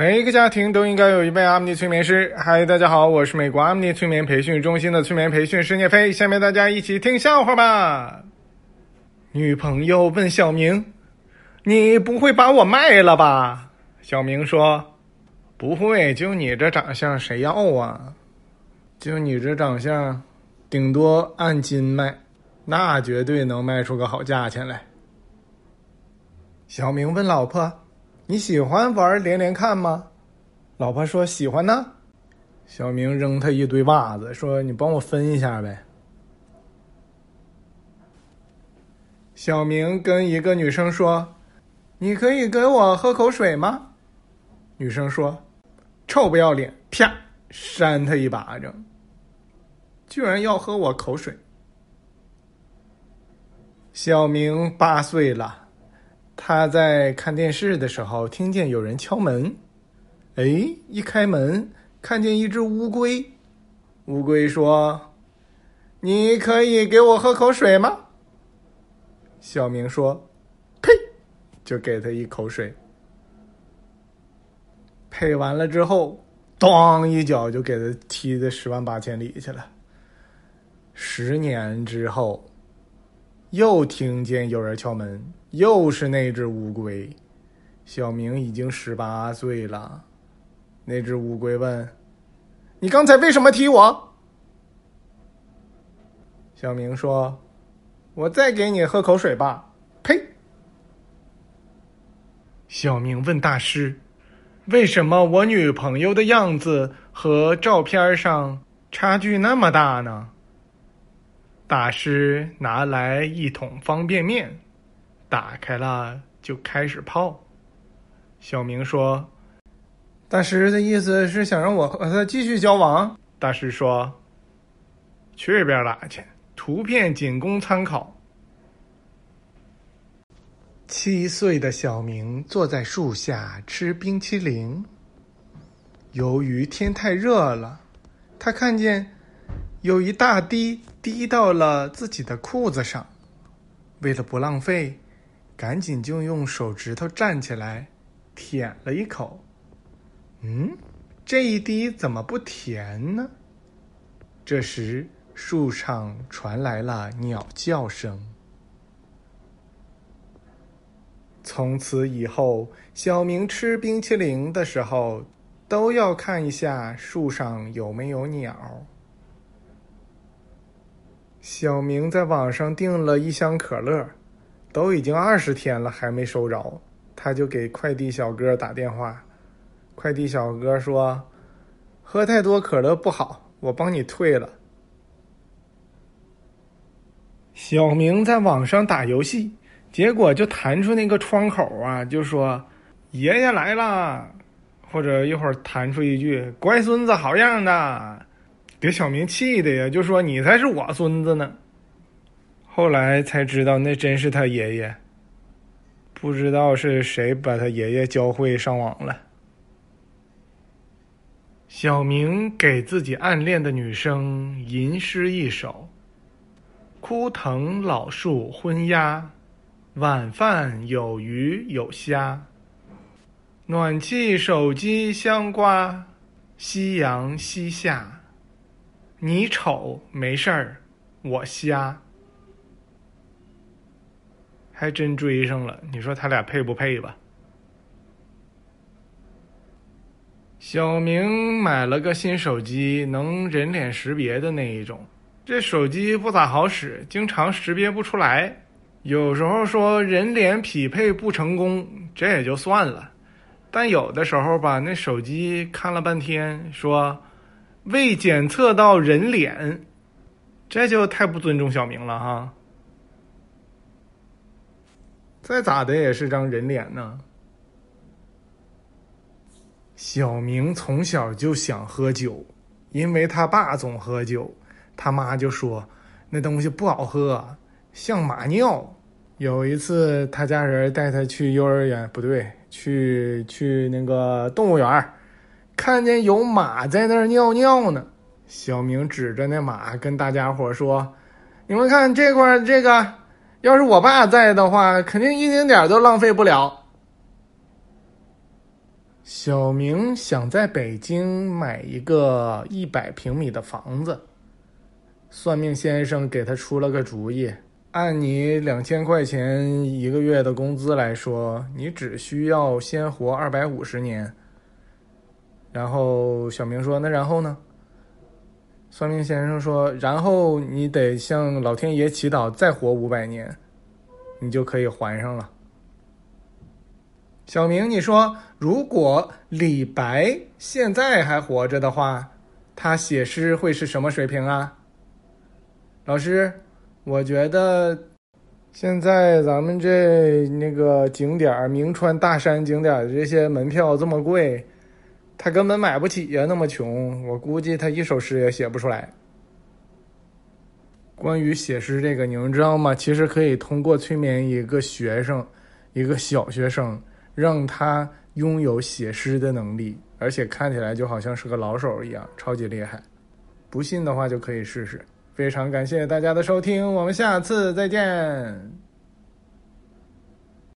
每一个家庭都应该有一位阿米尼催眠师。嗨，大家好，我是美国阿米尼催眠培训中心的催眠培训师聂飞。下面大家一起听笑话吧。女朋友问小明：“你不会把我卖了吧？”小明说：“不会，就你这长相，谁要啊？就你这长相，顶多按斤卖，那绝对能卖出个好价钱来。”小明问老婆。你喜欢玩连连看吗？老婆说喜欢呢。小明扔他一堆袜子，说：“你帮我分一下呗。”小明跟一个女生说：“你可以给我喝口水吗？”女生说：“臭不要脸！”啪，扇他一巴掌。居然要喝我口水！小明八岁了。他在看电视的时候，听见有人敲门。哎，一开门，看见一只乌龟。乌龟说：“你可以给我喝口水吗？”小明说：“呸！”就给他一口水。配完了之后，咣一脚就给他踢的十万八千里去了。十年之后，又听见有人敲门。又是那只乌龟，小明已经十八岁了。那只乌龟问：“你刚才为什么踢我？”小明说：“我再给你喝口水吧。”呸！小明问大师：“为什么我女朋友的样子和照片上差距那么大呢？”大师拿来一桶方便面。打开了就开始泡。小明说：“大师的意思是想让我和他继续交往。”大师说：“去一边拉去，图片仅供参考。”七岁的小明坐在树下吃冰淇淋。由于天太热了，他看见有一大滴滴到了自己的裤子上，为了不浪费。赶紧就用手指头站起来，舔了一口。嗯，这一滴怎么不甜呢？这时，树上传来了鸟叫声。从此以后，小明吃冰淇淋的时候，都要看一下树上有没有鸟。小明在网上订了一箱可乐。都已经二十天了，还没收着，他就给快递小哥打电话。快递小哥说：“喝太多可乐不好，我帮你退了。”小明在网上打游戏，结果就弹出那个窗口啊，就说：“爷爷来了。”或者一会儿弹出一句：“乖孙子，好样的！”给小明气的呀，就说：“你才是我孙子呢。”后来才知道，那真是他爷爷。不知道是谁把他爷爷教会上网了。小明给自己暗恋的女生吟诗一首：“枯藤老树昏鸦，晚饭有鱼有虾。暖气手机香瓜，夕阳西下。你丑没事儿，我瞎。”还真追上了，你说他俩配不配吧？小明买了个新手机，能人脸识别的那一种。这手机不咋好使，经常识别不出来。有时候说人脸匹配不成功，这也就算了。但有的时候吧，那手机看了半天，说未检测到人脸，这就太不尊重小明了哈。再咋的也是张人脸呢。小明从小就想喝酒，因为他爸总喝酒，他妈就说那东西不好喝，像马尿。有一次，他家人带他去幼儿园，不对，去去那个动物园，看见有马在那儿尿尿呢。小明指着那马跟大家伙说：“你们看这块这个。”要是我爸在的话，肯定一丁点都浪费不了。小明想在北京买一个一百平米的房子，算命先生给他出了个主意：按你两千块钱一个月的工资来说，你只需要先活二百五十年。然后小明说：“那然后呢？”算命先生说：“然后你得向老天爷祈祷，再活五百年，你就可以还上了。”小明，你说，如果李白现在还活着的话，他写诗会是什么水平啊？老师，我觉得现在咱们这那个景点儿，明川大山景点的这些门票这么贵，他根本买不起呀，那么穷，我估计他一首诗也写不出来。关于写诗这个，你们知道吗？其实可以通过催眠一个学生，一个小学生。让他拥有写诗的能力，而且看起来就好像是个老手一样，超级厉害。不信的话就可以试试。非常感谢大家的收听，我们下次再见。